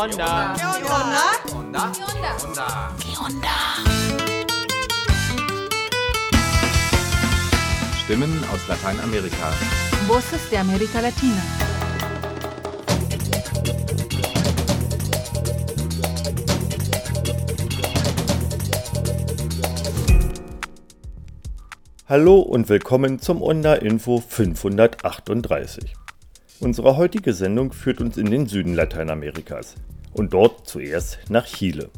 onda? ¿Qué onda? Onda. Onda. Onda. Stimmen aus Lateinamerika. Voces de América Latina. Hallo und willkommen zum Onda Info 538. Unsere heutige Sendung führt uns in den Süden Lateinamerikas und dort zuerst nach Chile.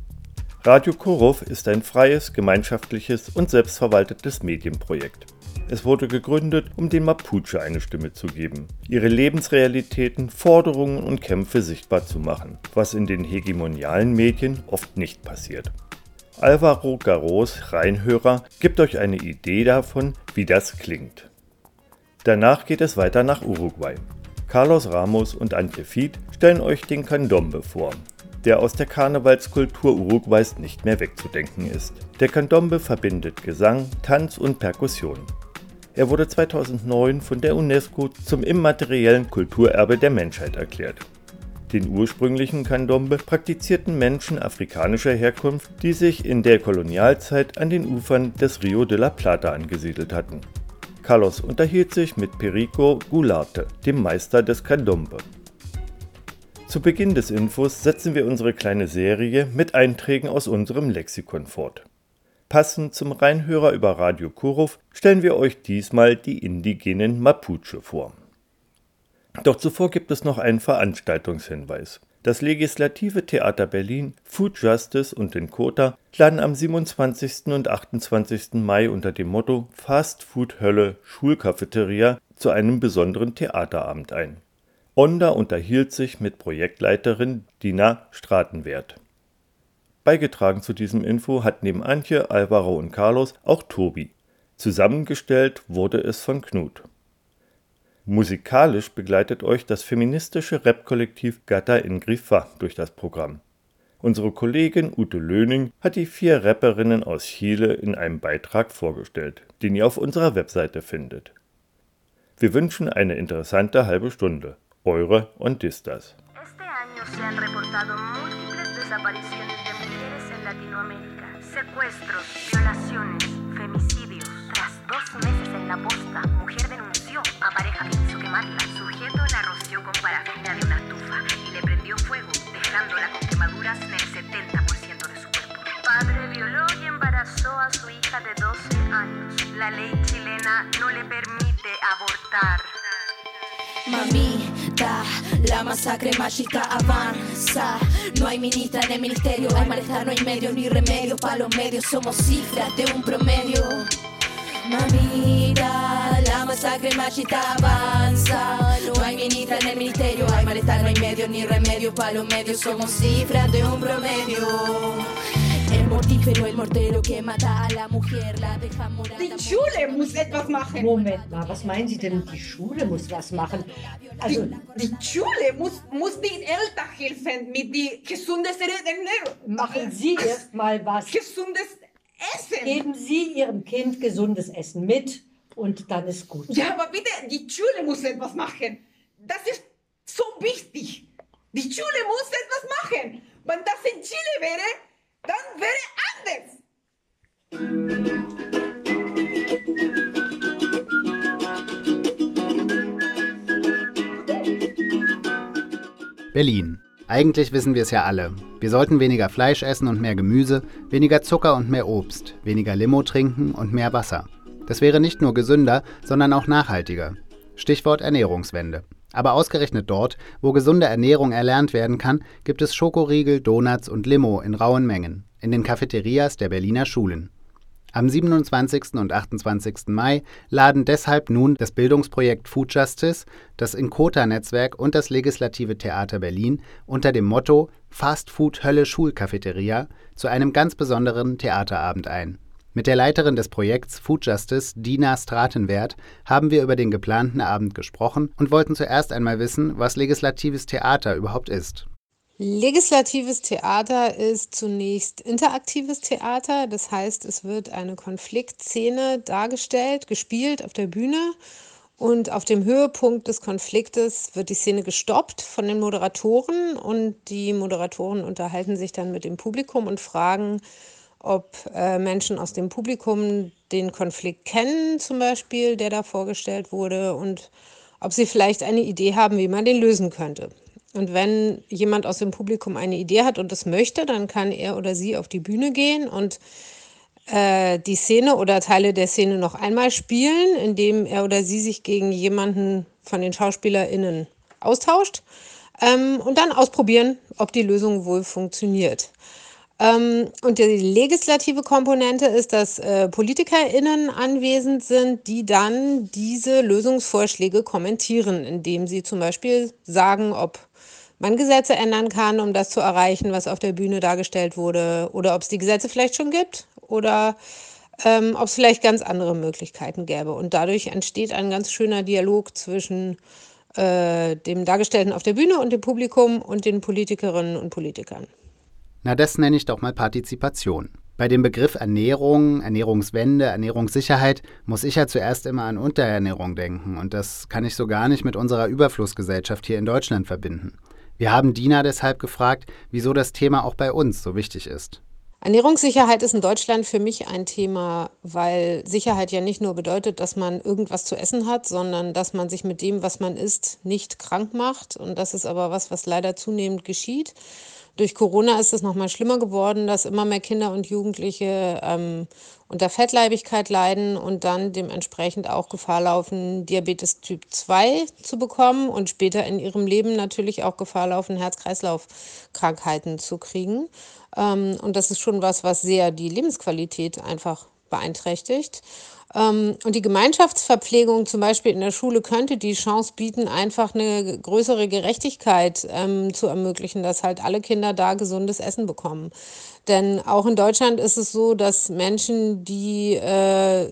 Radio Kurov ist ein freies, gemeinschaftliches und selbstverwaltetes Medienprojekt. Es wurde gegründet, um den Mapuche eine Stimme zu geben, ihre Lebensrealitäten, Forderungen und Kämpfe sichtbar zu machen, was in den hegemonialen Medien oft nicht passiert. Alvaro Garros Reinhörer gibt euch eine Idee davon, wie das klingt. Danach geht es weiter nach Uruguay. Carlos Ramos und Antje Fied stellen euch den Candombe vor, der aus der Karnevalskultur Uruguays nicht mehr wegzudenken ist. Der Candombe verbindet Gesang, Tanz und Perkussion. Er wurde 2009 von der UNESCO zum immateriellen Kulturerbe der Menschheit erklärt. Den ursprünglichen Candombe praktizierten Menschen afrikanischer Herkunft, die sich in der Kolonialzeit an den Ufern des Rio de la Plata angesiedelt hatten. Carlos unterhielt sich mit Perico Gularte, dem Meister des Candombe. Zu Beginn des Infos setzen wir unsere kleine Serie mit Einträgen aus unserem Lexikon fort. Passend zum Reinhörer über Radio Kurov stellen wir euch diesmal die indigenen Mapuche vor. Doch zuvor gibt es noch einen Veranstaltungshinweis. Das Legislative Theater Berlin, Food Justice und den Kota laden am 27. und 28. Mai unter dem Motto Fast Food Hölle Schulcafeteria zu einem besonderen Theaterabend ein. Onda unterhielt sich mit Projektleiterin Dina Stratenwert. Beigetragen zu diesem Info hat neben Antje, Alvaro und Carlos auch Tobi. Zusammengestellt wurde es von Knut. Musikalisch begleitet euch das feministische Rap-Kollektiv Gata in Grifa durch das Programm. Unsere Kollegin Ute Löning hat die vier Rapperinnen aus Chile in einem Beitrag vorgestellt, den ihr auf unserer Webseite findet. Wir wünschen eine interessante halbe Stunde. Eure mujeres en Latinoamérica. Secuestros, violaciones, femicidios. Tras dos meses en la posta, mujer denunció a pareja que quiso quemarla. Sujeto la roció con parafina de una estufa y le prendió fuego, dejándola con quemaduras en el 70% de su cuerpo. Padre violó y embarazó a su hija de 12 años. La ley chilena no le permite abortar. Mamita, la masacre machista avanza. No hay ministra en el ministerio, hay malestar, no hay medios ni remedios. Para los medios somos cifras de un promedio. Mamita, la masacre machista avanza. No hay ministra en el ministerio, hay malestar, no hay medios ni remedios. Para los medios somos cifras de un promedio. El mortífero, el mortero que mata a la mujer, la deja morada. Die Schule muss etwas machen. Moment mal, was meinen Sie denn, die Schule muss was machen? Also, Die, die Schule muss, muss den Eltern helfen mit die gesundes Ernährung. machen Sie erst mal was. Gesundes Essen. Geben Sie Ihrem Kind gesundes Essen mit und dann ist gut. Ja, aber bitte, die Schule muss etwas machen. Das ist so wichtig. Die Schule muss etwas machen. Wenn das in Chile wäre, dann wäre anders. Berlin. Eigentlich wissen wir es ja alle. Wir sollten weniger Fleisch essen und mehr Gemüse, weniger Zucker und mehr Obst, weniger Limo trinken und mehr Wasser. Das wäre nicht nur gesünder, sondern auch nachhaltiger. Stichwort Ernährungswende. Aber ausgerechnet dort, wo gesunde Ernährung erlernt werden kann, gibt es Schokoriegel, Donuts und Limo in rauen Mengen in den Cafeterias der Berliner Schulen. Am 27. und 28. Mai laden deshalb nun das Bildungsprojekt Food Justice, das Inkota-Netzwerk und das Legislative Theater Berlin unter dem Motto Fast Food Hölle Schulcafeteria zu einem ganz besonderen Theaterabend ein. Mit der Leiterin des Projekts Food Justice, Dina Stratenwert, haben wir über den geplanten Abend gesprochen und wollten zuerst einmal wissen, was legislatives Theater überhaupt ist. Legislatives Theater ist zunächst interaktives Theater, das heißt, es wird eine Konfliktszene dargestellt, gespielt auf der Bühne. Und auf dem Höhepunkt des Konfliktes wird die Szene gestoppt von den Moderatoren. Und die Moderatoren unterhalten sich dann mit dem Publikum und fragen, ob äh, Menschen aus dem Publikum den Konflikt kennen, zum Beispiel, der da vorgestellt wurde, und ob sie vielleicht eine Idee haben, wie man den lösen könnte. Und wenn jemand aus dem Publikum eine Idee hat und das möchte, dann kann er oder sie auf die Bühne gehen und äh, die Szene oder Teile der Szene noch einmal spielen, indem er oder sie sich gegen jemanden von den SchauspielerInnen austauscht ähm, und dann ausprobieren, ob die Lösung wohl funktioniert. Ähm, und die legislative Komponente ist, dass äh, PolitikerInnen anwesend sind, die dann diese Lösungsvorschläge kommentieren, indem sie zum Beispiel sagen, ob man Gesetze ändern kann, um das zu erreichen, was auf der Bühne dargestellt wurde, oder ob es die Gesetze vielleicht schon gibt oder ähm, ob es vielleicht ganz andere Möglichkeiten gäbe. Und dadurch entsteht ein ganz schöner Dialog zwischen äh, dem Dargestellten auf der Bühne und dem Publikum und den Politikerinnen und Politikern. Na, das nenne ich doch mal Partizipation. Bei dem Begriff Ernährung, Ernährungswende, Ernährungssicherheit muss ich ja zuerst immer an Unterernährung denken. Und das kann ich so gar nicht mit unserer Überflussgesellschaft hier in Deutschland verbinden. Wir haben Dina deshalb gefragt, wieso das Thema auch bei uns so wichtig ist. Ernährungssicherheit ist in Deutschland für mich ein Thema, weil Sicherheit ja nicht nur bedeutet, dass man irgendwas zu essen hat, sondern dass man sich mit dem, was man isst, nicht krank macht. Und das ist aber was, was leider zunehmend geschieht. Durch Corona ist es noch mal schlimmer geworden, dass immer mehr Kinder und Jugendliche ähm, unter Fettleibigkeit leiden und dann dementsprechend auch Gefahr laufen, Diabetes Typ 2 zu bekommen und später in ihrem Leben natürlich auch Gefahr laufen, Herz-Kreislauf-Krankheiten zu kriegen. Ähm, und das ist schon was, was sehr die Lebensqualität einfach beeinträchtigt. Ähm, und die Gemeinschaftsverpflegung zum Beispiel in der Schule könnte die Chance bieten, einfach eine größere Gerechtigkeit ähm, zu ermöglichen, dass halt alle Kinder da gesundes Essen bekommen. Denn auch in Deutschland ist es so, dass Menschen, die äh,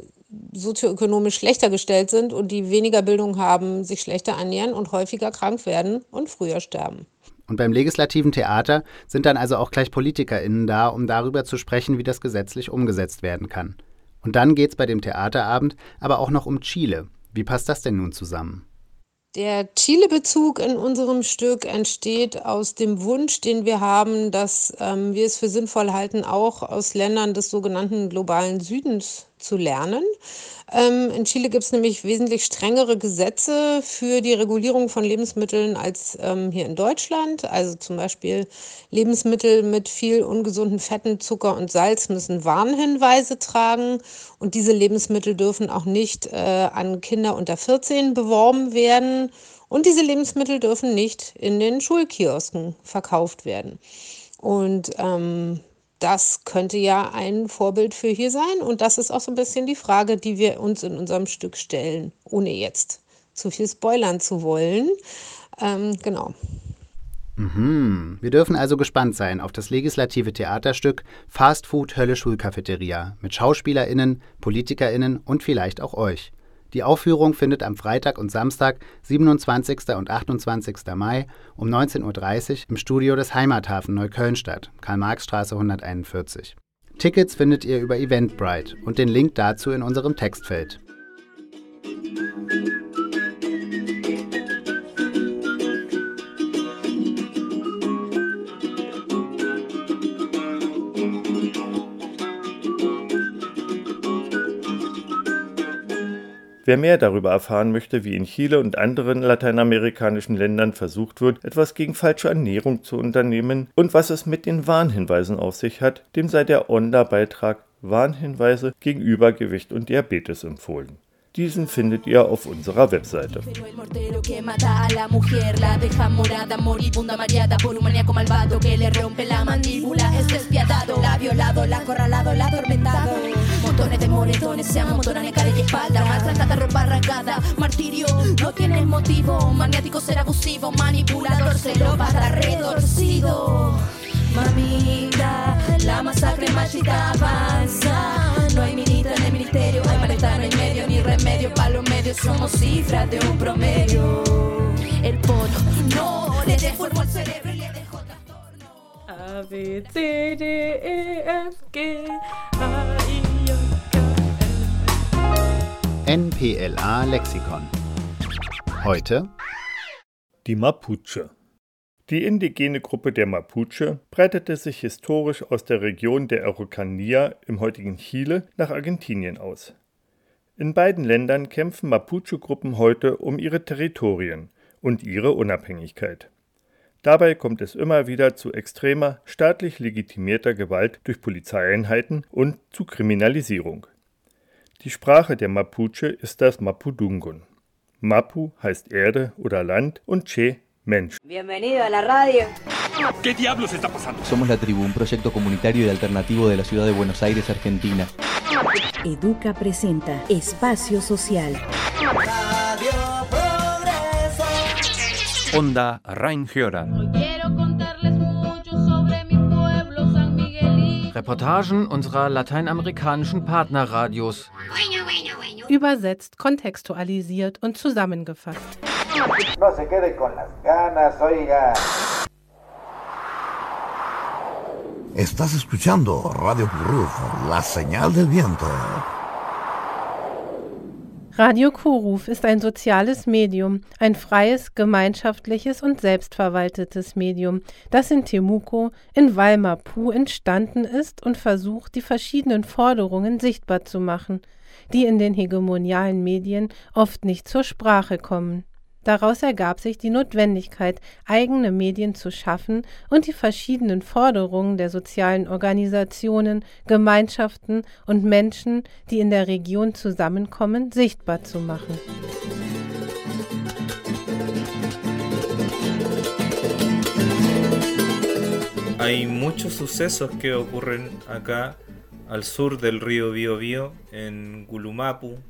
sozioökonomisch schlechter gestellt sind und die weniger Bildung haben, sich schlechter ernähren und häufiger krank werden und früher sterben. Und beim legislativen Theater sind dann also auch gleich PolitikerInnen da, um darüber zu sprechen, wie das gesetzlich umgesetzt werden kann. Und dann geht es bei dem Theaterabend aber auch noch um Chile. Wie passt das denn nun zusammen? Der Chile-Bezug in unserem Stück entsteht aus dem Wunsch, den wir haben, dass ähm, wir es für sinnvoll halten, auch aus Ländern des sogenannten globalen Südens zu lernen. Ähm, in Chile gibt es nämlich wesentlich strengere Gesetze für die Regulierung von Lebensmitteln als ähm, hier in Deutschland. Also zum Beispiel Lebensmittel mit viel ungesunden Fetten, Zucker und Salz müssen Warnhinweise tragen. Und diese Lebensmittel dürfen auch nicht äh, an Kinder unter 14 beworben werden. Und diese Lebensmittel dürfen nicht in den Schulkiosken verkauft werden. Und ähm, das könnte ja ein Vorbild für hier sein. Und das ist auch so ein bisschen die Frage, die wir uns in unserem Stück stellen, ohne jetzt zu viel spoilern zu wollen. Ähm, genau. Mhm. Wir dürfen also gespannt sein auf das legislative Theaterstück Fast Food Hölle Schulcafeteria mit SchauspielerInnen, PolitikerInnen und vielleicht auch euch. Die Aufführung findet am Freitag und Samstag, 27. und 28. Mai um 19.30 Uhr im Studio des Heimathafen Neukölln statt, Karl-Marx-Straße 141. Tickets findet ihr über Eventbrite und den Link dazu in unserem Textfeld. Wer mehr darüber erfahren möchte, wie in Chile und anderen lateinamerikanischen Ländern versucht wird, etwas gegen falsche Ernährung zu unternehmen und was es mit den Warnhinweisen auf sich hat, dem sei der Onda-Beitrag Warnhinweise gegen Übergewicht und Diabetes empfohlen. Diesen findet ihr auf unserer Webseite. Moretones se amontonan en cara y espalda. Maltratada, ropa arrancada, martirio No tienes motivo, maniático ser abusivo Manipulador, celópata, retorcido Mamita, la masacre machista avanza. No hay ministra en el ministerio, hay malestar, no hay medio ni remedio. Para los medios somos cifras de un promedio. El poto, no, le dé fuego al cerebro y le dejó trastorno. A, B, C, D, E, F, G, H, NPLA Lexikon Heute die Mapuche. Die indigene Gruppe der Mapuche breitete sich historisch aus der Region der Araucanía im heutigen Chile nach Argentinien aus. In beiden Ländern kämpfen Mapuche-Gruppen heute um ihre Territorien und ihre Unabhängigkeit. Dabei kommt es immer wieder zu extremer, staatlich legitimierter Gewalt durch Polizeieinheiten und zu Kriminalisierung. Die Sprache der Mapuche ist das Mapudungun. Mapu heißt Erde oder Land und Che Mensch. Bienvenido a la radio. ¿Qué diablos está pasando? Somos La Tribu, un proyecto comunitario y alternativo de la ciudad de Buenos Aires, Argentina. Educa presenta Espacio Social. Radio Progreso. Onda Rhein-Hörer. Reportagen unserer lateinamerikanischen Partnerradios. Übersetzt, kontextualisiert und zusammengefasst. No se quede con las ganas, oiga. Estás escuchando Radio Ruf, la señal del viento. Radio Kuruf ist ein soziales Medium, ein freies, gemeinschaftliches und selbstverwaltetes Medium, das in Temuco in Walmapu entstanden ist und versucht, die verschiedenen Forderungen sichtbar zu machen, die in den hegemonialen Medien oft nicht zur Sprache kommen. Daraus ergab sich die Notwendigkeit, eigene Medien zu schaffen und die verschiedenen Forderungen der sozialen Organisationen, Gemeinschaften und Menschen, die in der Region zusammenkommen, sichtbar zu machen. Hay muchos sucesos que ocurren acá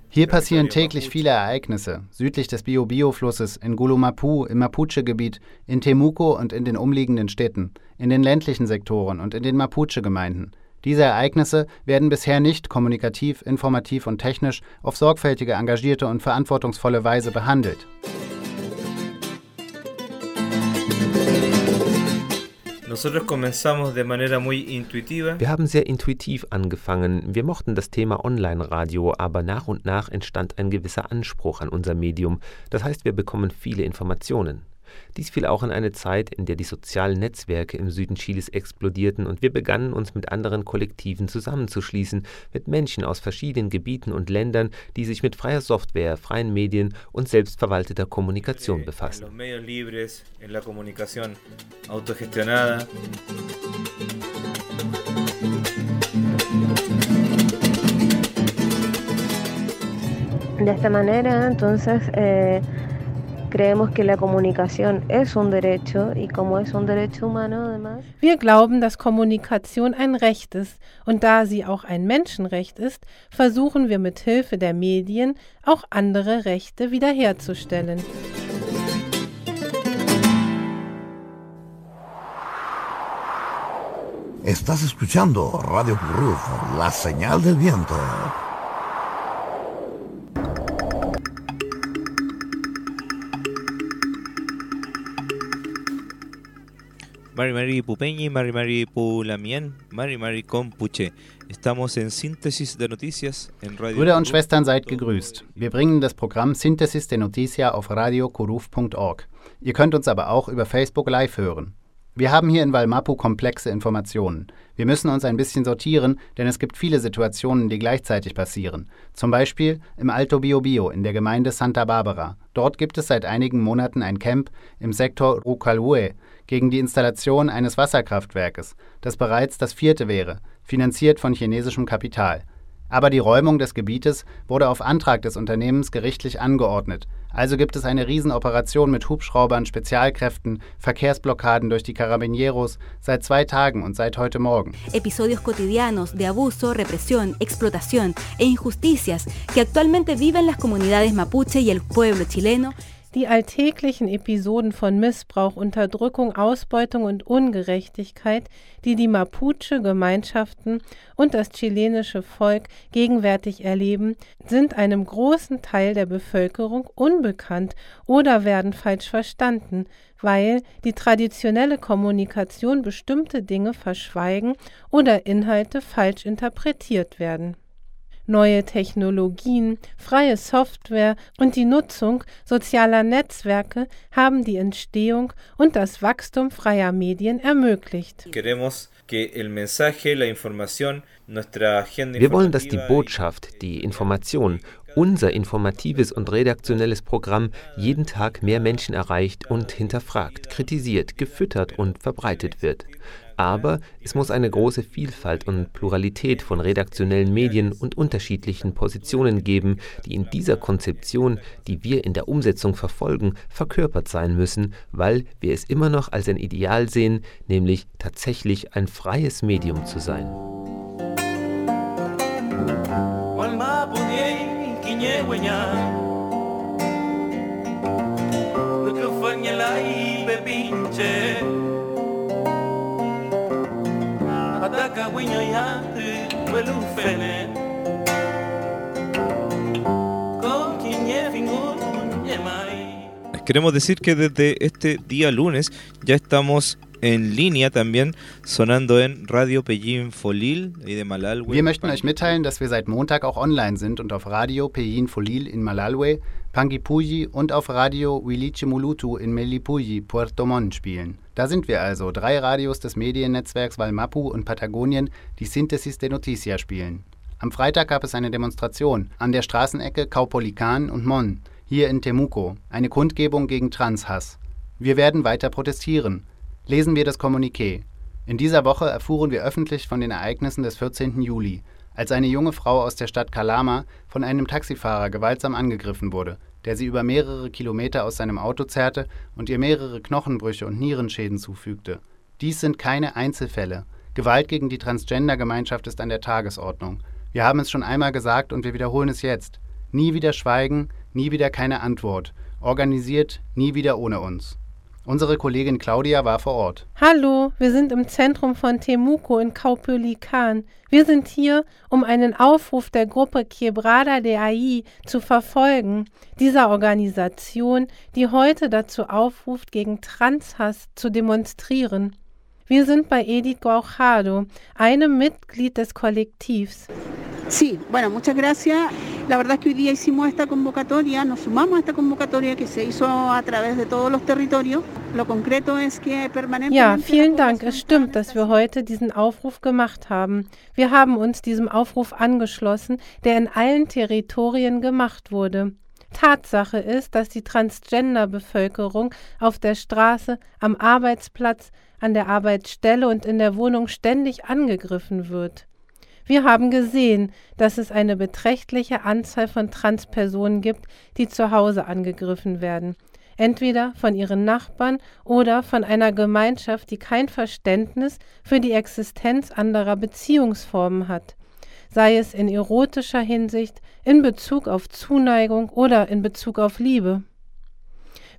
Hier passieren täglich viele Ereignisse. Südlich des Biobío-Flusses, in Gulumapu, im Mapuche-Gebiet, in Temuco und in den umliegenden Städten, in den ländlichen Sektoren und in den Mapuche-Gemeinden. Diese Ereignisse werden bisher nicht kommunikativ, informativ und technisch auf sorgfältige, engagierte und verantwortungsvolle Weise behandelt. Wir haben sehr intuitiv angefangen. Wir mochten das Thema Online-Radio, aber nach und nach entstand ein gewisser Anspruch an unser Medium. Das heißt, wir bekommen viele Informationen. Dies fiel auch in eine Zeit, in der die sozialen Netzwerke im Süden Chiles explodierten und wir begannen uns mit anderen Kollektiven zusammenzuschließen, mit Menschen aus verschiedenen Gebieten und Ländern, die sich mit freier Software, freien Medien und selbstverwalteter Kommunikation befassen. De esta manera, entonces, eh, Creemos que la comunicación es un derecho y como es un derecho humano además. Wir glauben, dass Kommunikation ein Recht ist und da sie auch ein Menschenrecht ist, versuchen wir mit Hilfe der Medien auch andere Rechte wiederherzustellen. Estás escuchando Radio Ruf, la señal del viento. Mari Mari Pupeñi, Mari Mari Pulamien, Mari Mari Compuche. Estamos en Síntesis de Noticias en Radio Brüder und Schwestern, seid gegrüßt. Wir bringen das Programm Synthesis de Noticia auf radiokuruf.org. Ihr könnt uns aber auch über Facebook Live hören. Wir haben hier in Valmapu komplexe Informationen. Wir müssen uns ein bisschen sortieren, denn es gibt viele Situationen, die gleichzeitig passieren. Zum Beispiel im Alto Biobio in der Gemeinde Santa Barbara. Dort gibt es seit einigen Monaten ein Camp im Sektor Rucalhue gegen die Installation eines Wasserkraftwerkes, das bereits das vierte wäre, finanziert von chinesischem Kapital. Aber die Räumung des Gebietes wurde auf Antrag des Unternehmens gerichtlich angeordnet. Also gibt es eine Riesenoperation mit Hubschraubern, Spezialkräften, Verkehrsblockaden durch die Carabineros seit zwei Tagen und seit heute Morgen. Episodios cotidianos de abuso, represión, explotación e injusticias que actualmente viven las comunidades mapuche y el pueblo chileno die alltäglichen Episoden von Missbrauch, Unterdrückung, Ausbeutung und Ungerechtigkeit, die die Mapuche-Gemeinschaften und das chilenische Volk gegenwärtig erleben, sind einem großen Teil der Bevölkerung unbekannt oder werden falsch verstanden, weil die traditionelle Kommunikation bestimmte Dinge verschweigen oder Inhalte falsch interpretiert werden. Neue Technologien, freie Software und die Nutzung sozialer Netzwerke haben die Entstehung und das Wachstum freier Medien ermöglicht. Wir wollen, dass die Botschaft, die Information, unser informatives und redaktionelles Programm jeden Tag mehr Menschen erreicht und hinterfragt, kritisiert, gefüttert und verbreitet wird. Aber es muss eine große Vielfalt und Pluralität von redaktionellen Medien und unterschiedlichen Positionen geben, die in dieser Konzeption, die wir in der Umsetzung verfolgen, verkörpert sein müssen, weil wir es immer noch als ein Ideal sehen, nämlich tatsächlich ein freies Medium zu sein. Queremos decir que desde este día lunes ya estamos en línea también sonando en Radio Pellín Folil de Malalwe. Wir möchten euch mitteilen, dass wir seit Montag auch online sind und auf Radio Pellín Folil in Malalwe, Panguipulli und auf Radio Wilichi Mulutu in Melipulli, Puerto Montt spielen. Da sind wir also, drei Radios des Mediennetzwerks Valmapu und Patagonien, die Synthesis de Noticia spielen. Am Freitag gab es eine Demonstration an der Straßenecke Caupolican und Mon, hier in Temuco, eine Kundgebung gegen Transhass. Wir werden weiter protestieren. Lesen wir das Kommuniqué. In dieser Woche erfuhren wir öffentlich von den Ereignissen des 14. Juli, als eine junge Frau aus der Stadt Kalama von einem Taxifahrer gewaltsam angegriffen wurde, der sie über mehrere Kilometer aus seinem Auto zerrte und ihr mehrere Knochenbrüche und Nierenschäden zufügte. Dies sind keine Einzelfälle. Gewalt gegen die Transgender-Gemeinschaft ist an der Tagesordnung. Wir haben es schon einmal gesagt und wir wiederholen es jetzt. Nie wieder schweigen, nie wieder keine Antwort. Organisiert, nie wieder ohne uns. Unsere Kollegin Claudia war vor Ort. Hallo, wir sind im Zentrum von Temuco in Kaupölikan. Wir sind hier, um einen Aufruf der Gruppe Quebrada de AI zu verfolgen, dieser Organisation, die heute dazu aufruft, gegen Transhass zu demonstrieren. Wir sind bei Edith Guajado, einem Mitglied des Kollektivs. Sí, bueno, muchas gracias. La verdad es que hoy día hicimos esta convocatoria, nos sumamos a esta convocatoria que se hizo a través de todos los territorios. Lo concreto es que permanentemente. Ja, vielen Dank. Es stimmt, dass wir heute diesen Aufruf gemacht haben. Wir haben uns diesem Aufruf angeschlossen, der in allen Territorien gemacht wurde. Tatsache ist, dass die Transgender-Bevölkerung auf der Straße, am Arbeitsplatz, an der Arbeitsstelle und in der Wohnung ständig angegriffen wird. Wir haben gesehen, dass es eine beträchtliche Anzahl von Transpersonen gibt, die zu Hause angegriffen werden, entweder von ihren Nachbarn oder von einer Gemeinschaft, die kein Verständnis für die Existenz anderer Beziehungsformen hat, sei es in erotischer Hinsicht, in Bezug auf Zuneigung oder in Bezug auf Liebe.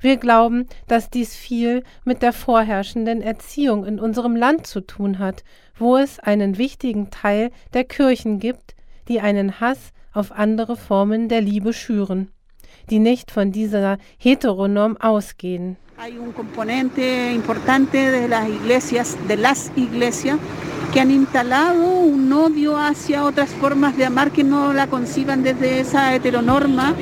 Wir glauben, dass dies viel mit der vorherrschenden Erziehung in unserem Land zu tun hat, wo es einen wichtigen Teil der Kirchen gibt, die einen Hass auf andere Formen der Liebe schüren, die nicht von dieser Heteronorm ausgehen. Hay un componente importante de las iglesias, de las iglesias, que han instalado un odio hacia otras formas de amar que no la conciban desde esa heteronorma.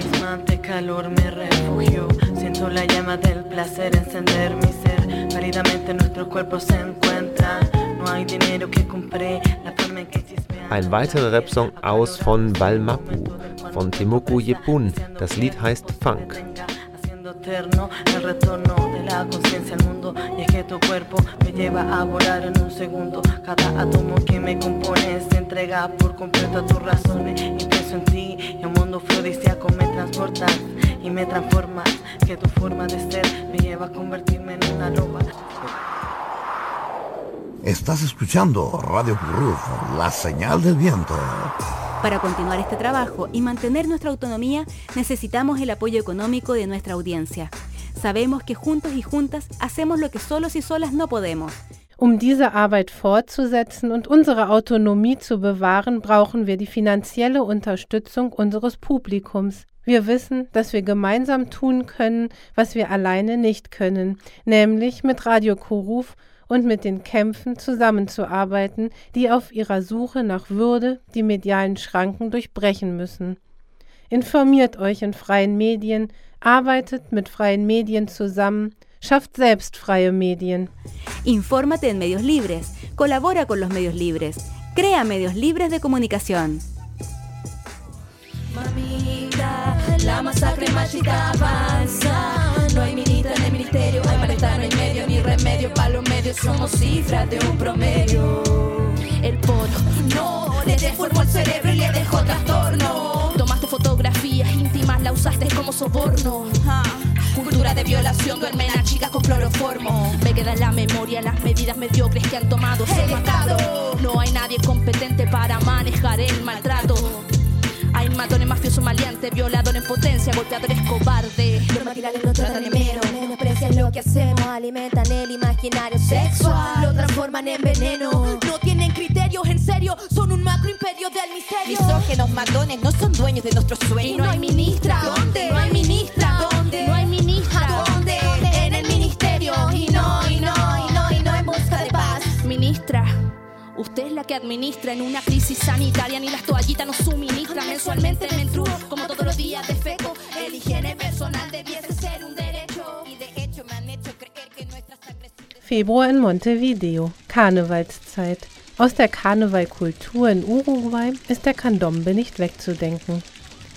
Siento la llama del placer encender mi ser, pálidamente nuestros cuerpos se encuentran, no hay dinero que compré, la forma en que Ein weiterer Rapsong aus von Balmapu, von Temuku Yepun. Das Lied heißt Funk. eterno, el retorno de la conciencia al mundo y es que tu cuerpo me lleva a volar en un segundo. Cada átomo que me compone se entrega por completo a tus razones. Y pienso en ti y un mundo afrodisíaco me transportas y me transformas. Que tu forma de ser me lleva a convertirme en una loba. Estás escuchando Radio Ruf, la señal del viento. Para continuar este trabajo y mantener nuestra autonomía necesitamos el apoyo económico de nuestra audiencia. Sabemos que juntos y juntas hacemos lo que solos y solas no podemos. Um diese Arbeit fortzusetzen und unsere Autonomie zu bewahren, brauchen wir die finanzielle Unterstützung unseres Publikums. Wir wissen, dass wir gemeinsam tun können, was wir alleine nicht können, nämlich mit Radio Kuruf und mit den Kämpfen zusammenzuarbeiten, die auf ihrer Suche nach Würde die medialen Schranken durchbrechen müssen. Informiert euch in freien Medien, arbeitet mit freien Medien zusammen, schafft selbst freie Medien. Infórmate en medios libres, colabora con los medios libres, crea medios libres de comunicación. Mamita, la masacre machista avanza. No hay ministra en el ministerio, hay malestar, no hay medio ni remedio. Para los medios somos cifras de un promedio. El poro, no, le deformó el cerebro y le dejó trastorno. Tomaste fotografías íntimas, la usaste como soborno. Ah, Cultura de violación, duermen a chicas con cloroformo. Me queda en la memoria las medidas mediocres que han tomado el Estado. No hay nadie competente para manejar el maltrato. Hay matones mafiosos maleantes, violadores en potencia, golpeadores cobardes. Los maquinales nos tratan de menos, menosprecian lo que hacemos, alimentan el imaginario sexual, lo transforman en veneno. No tienen criterios, en serio, son un macro imperio del misterio. Misógenos matones no son dueños de nuestros Y sueños. no hay ministra. ¿Dónde? No hay ministra. Administra en una crisis sanitaria, ni las toallitas nos suministran mensualmente me entrujo, como todos los días de feco. El higiene personal debiese ser un derecho. Y de hecho me han hecho creer que nuestra sangre Februar in Montevideo, Karnevalszeit. Aus der Karnevalkultur in Uruguay ist der Candombe nicht wegzudenken.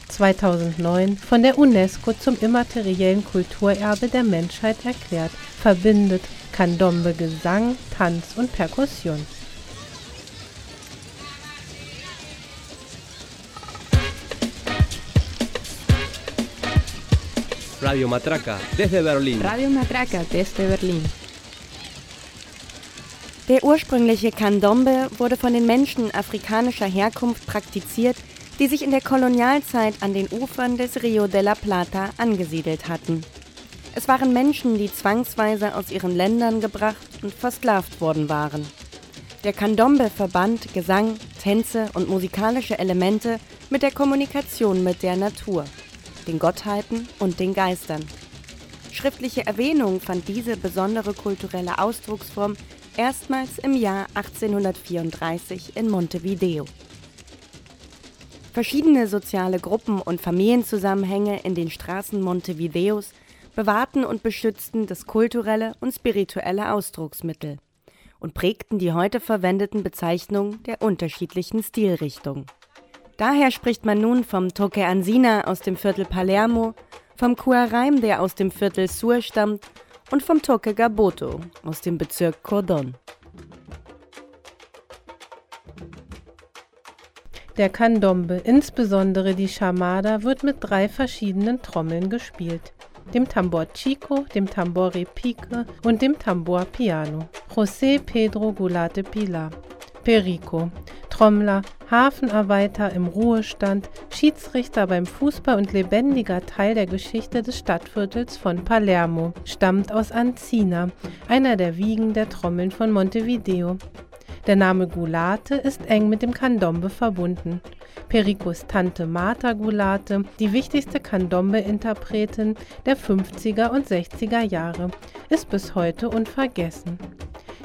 2009 von der UNESCO zum immateriellen Kulturerbe der Menschheit erklärt, verbindet Candombe Gesang, Tanz und Perkussion. Radio Matraca, desde Berlín. Radio Matraca desde Berlin. Der ursprüngliche Candombe wurde von den Menschen afrikanischer Herkunft praktiziert, die sich in der Kolonialzeit an den Ufern des Rio de la Plata angesiedelt hatten. Es waren Menschen, die zwangsweise aus ihren Ländern gebracht und versklavt worden waren. Der Candombe verband Gesang, Tänze und musikalische Elemente mit der Kommunikation mit der Natur, den Gottheiten und den Geistern. Schriftliche Erwähnung fand diese besondere kulturelle Ausdrucksform erstmals im Jahr 1834 in Montevideo. Verschiedene soziale Gruppen und Familienzusammenhänge in den Straßen Montevideos bewahrten und beschützten das kulturelle und spirituelle Ausdrucksmittel und prägten die heute verwendeten Bezeichnungen der unterschiedlichen Stilrichtungen. Daher spricht man nun vom Toque Ansina aus dem Viertel Palermo, vom Cuaraim, der aus dem Viertel Sur stammt, und vom Toque Gaboto aus dem Bezirk Cordon. Der Candombe, insbesondere die Chamada, wird mit drei verschiedenen Trommeln gespielt. Dem Tambor Chico, dem Tambor Repique und dem Tambor Piano. José Pedro Gulate Pilar. Perico, Trommler, Hafenarbeiter im Ruhestand, Schiedsrichter beim Fußball und lebendiger Teil der Geschichte des Stadtviertels von Palermo, stammt aus Ancina, einer der Wiegen der Trommeln von Montevideo. Der Name Gulate ist eng mit dem Candombe verbunden. Pericos Tante Marta Gulate, die wichtigste Candombe-Interpretin der 50er und 60er Jahre, ist bis heute unvergessen.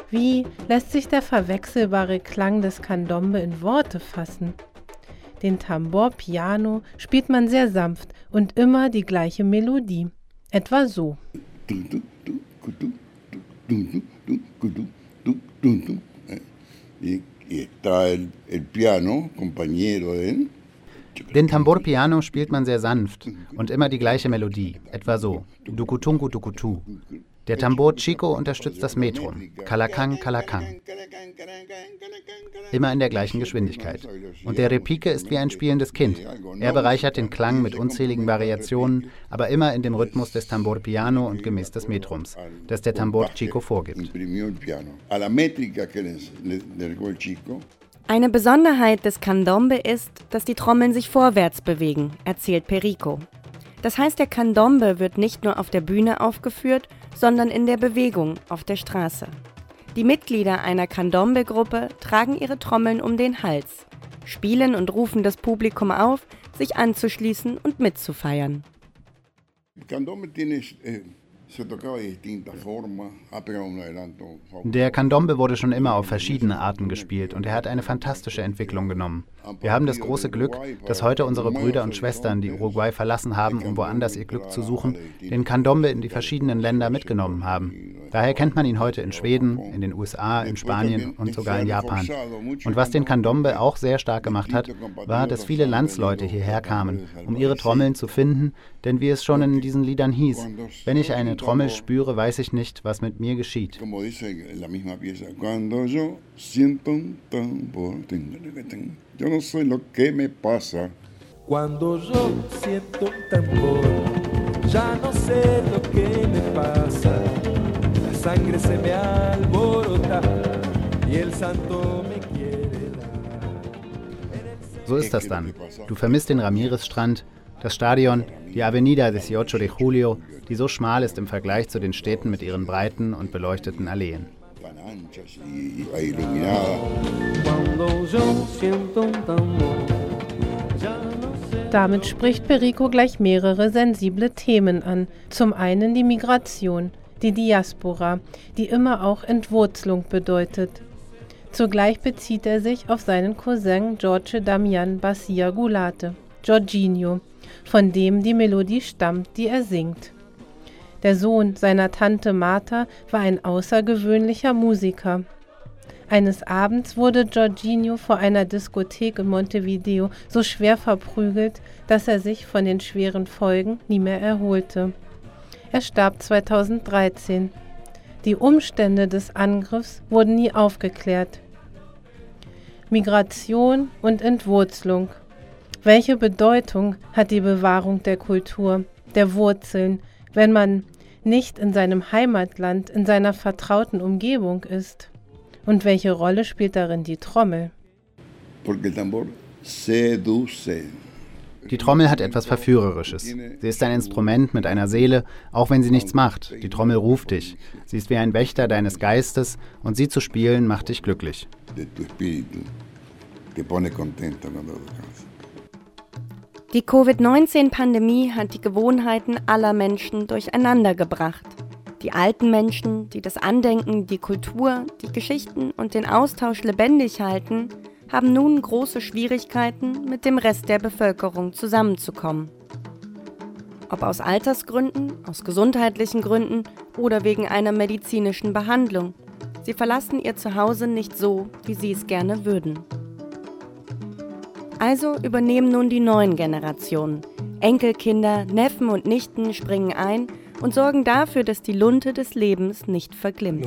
Wie lässt sich der verwechselbare Klang des Candombe in Worte fassen? Den Tambor Piano spielt man sehr sanft und immer die gleiche Melodie. Etwa so. Den Tambor Piano spielt man sehr sanft und immer die gleiche Melodie, etwa so. Dukutungu Dukutu. Der Tambor Chico unterstützt das Metron. Kalakang, Kalakang. Immer in der gleichen Geschwindigkeit. Und der Repique ist wie ein spielendes Kind. Er bereichert den Klang mit unzähligen Variationen, aber immer in dem Rhythmus des Tambor Piano und gemäß des Metrums, das der Tambor Chico vorgibt. Eine Besonderheit des Candombe ist, dass die Trommeln sich vorwärts bewegen, erzählt Perico. Das heißt, der Candombe wird nicht nur auf der Bühne aufgeführt, sondern in der Bewegung auf der Straße. Die Mitglieder einer Candombe-Gruppe tragen ihre Trommeln um den Hals, spielen und rufen das Publikum auf, sich anzuschließen und mitzufeiern. Candombe tiene eh, Der Candombe wurde schon immer auf verschiedene Arten gespielt und er hat eine fantastische Entwicklung genommen. Wir haben das große Glück, dass heute unsere Brüder und Schwestern, die Uruguay verlassen haben, um woanders ihr Glück zu suchen, den Candombe in die verschiedenen Länder mitgenommen haben. Daher kennt man ihn heute in Schweden, in den USA, in Spanien und sogar in Japan. Und was den Candombe auch sehr stark gemacht hat, war, dass viele Landsleute hierher kamen, um ihre Trommeln zu finden, denn wie es schon in diesen Liedern hieß, wenn ich eine Trommel spüre, weiß ich nicht, was mit mir geschieht. Yo no sé lo que me pasa. Cuando yo siento un tambor, ya no sé lo que me pasa. La sangre se me alborota y el santo me quiere dar. So ist das dann. Du vermisst den Ramirez-Strand, das Stadion, die Avenida 18 de Julio, die so schmal ist im Vergleich zu den Städten mit ihren breiten und beleuchteten Alleen. Damit spricht Perico gleich mehrere sensible Themen an. Zum einen die Migration, die Diaspora, die immer auch Entwurzelung bedeutet. Zugleich bezieht er sich auf seinen Cousin George Damian Basia Gulate, Jorginho, von dem die Melodie stammt, die er singt. Der Sohn seiner Tante Martha war ein außergewöhnlicher Musiker. Eines Abends wurde Jorginho vor einer Diskothek in Montevideo so schwer verprügelt, dass er sich von den schweren Folgen nie mehr erholte. Er starb 2013. Die Umstände des Angriffs wurden nie aufgeklärt. Migration und Entwurzelung. Welche Bedeutung hat die Bewahrung der Kultur, der Wurzeln, wenn man nicht in seinem Heimatland, in seiner vertrauten Umgebung ist? Und welche Rolle spielt darin die Trommel? Die Trommel hat etwas Verführerisches. Sie ist ein Instrument mit einer Seele, auch wenn sie nichts macht. Die Trommel ruft dich. Sie ist wie ein Wächter deines Geistes und sie zu spielen macht dich glücklich. Die Covid-19-Pandemie hat die Gewohnheiten aller Menschen durcheinandergebracht. Die alten Menschen, die das Andenken, die Kultur, die Geschichten und den Austausch lebendig halten, haben nun große Schwierigkeiten, mit dem Rest der Bevölkerung zusammenzukommen. Ob aus Altersgründen, aus gesundheitlichen Gründen oder wegen einer medizinischen Behandlung. Sie verlassen ihr Zuhause nicht so, wie sie es gerne würden. Also übernehmen nun die neuen Generationen. Enkelkinder, Neffen und Nichten springen ein und sorgen dafür, dass die Lunte des Lebens nicht verglimmt.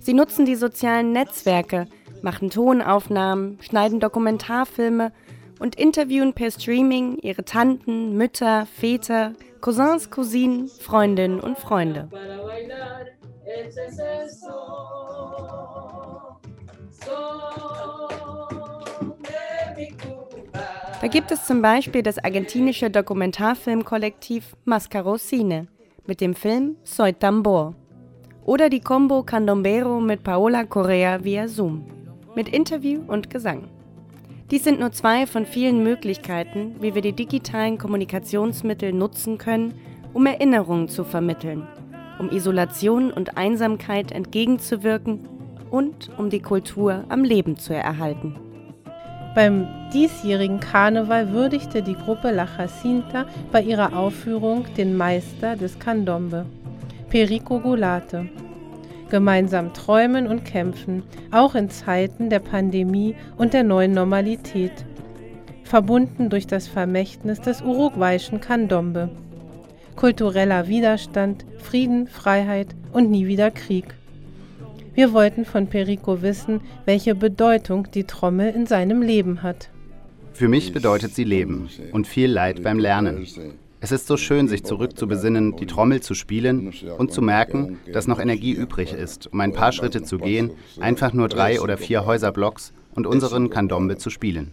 Sie nutzen die sozialen Netzwerke, machen Tonaufnahmen, schneiden Dokumentarfilme und interviewen per Streaming ihre Tanten, Mütter, Väter, Cousins, Cousinen, Freundinnen und Freunde. Ese es el. Da gibt es zum Beispiel das argentinische Dokumentarfilmkollektiv Mascaro Cine mit dem Film Soy Tambor oder die Combo Candombero mit Paola Correa via Zoom mit Interview und Gesang. Dies sind nur zwei von vielen Möglichkeiten, wie wir die digitalen Kommunikationsmittel nutzen können, um Erinnerungen zu vermitteln, um Isolation und Einsamkeit entgegenzuwirken und um die Kultur am Leben zu erhalten. Beim diesjährigen Karneval würdigte die Gruppe La Jacinta bei ihrer Aufführung den Meister des Candombe, Perico Gulate. Gemeinsam träumen und kämpfen, auch in Zeiten der Pandemie und der neuen Normalität. Verbunden durch das Vermächtnis des uruguayischen Candombe. Kultureller Widerstand, Frieden, Freiheit und nie wieder Krieg. Wir wollten von Perico wissen, welche Bedeutung die Trommel in seinem Leben hat. Für mich bedeutet sie Leben und viel Leid beim Lernen. Es ist so schön, sich zurückzubesinnen, die Trommel zu spielen und zu merken, dass noch Energie übrig ist, um ein paar Schritte zu gehen, einfach nur drei oder vier Häuserblocks und unseren Candombe zu spielen.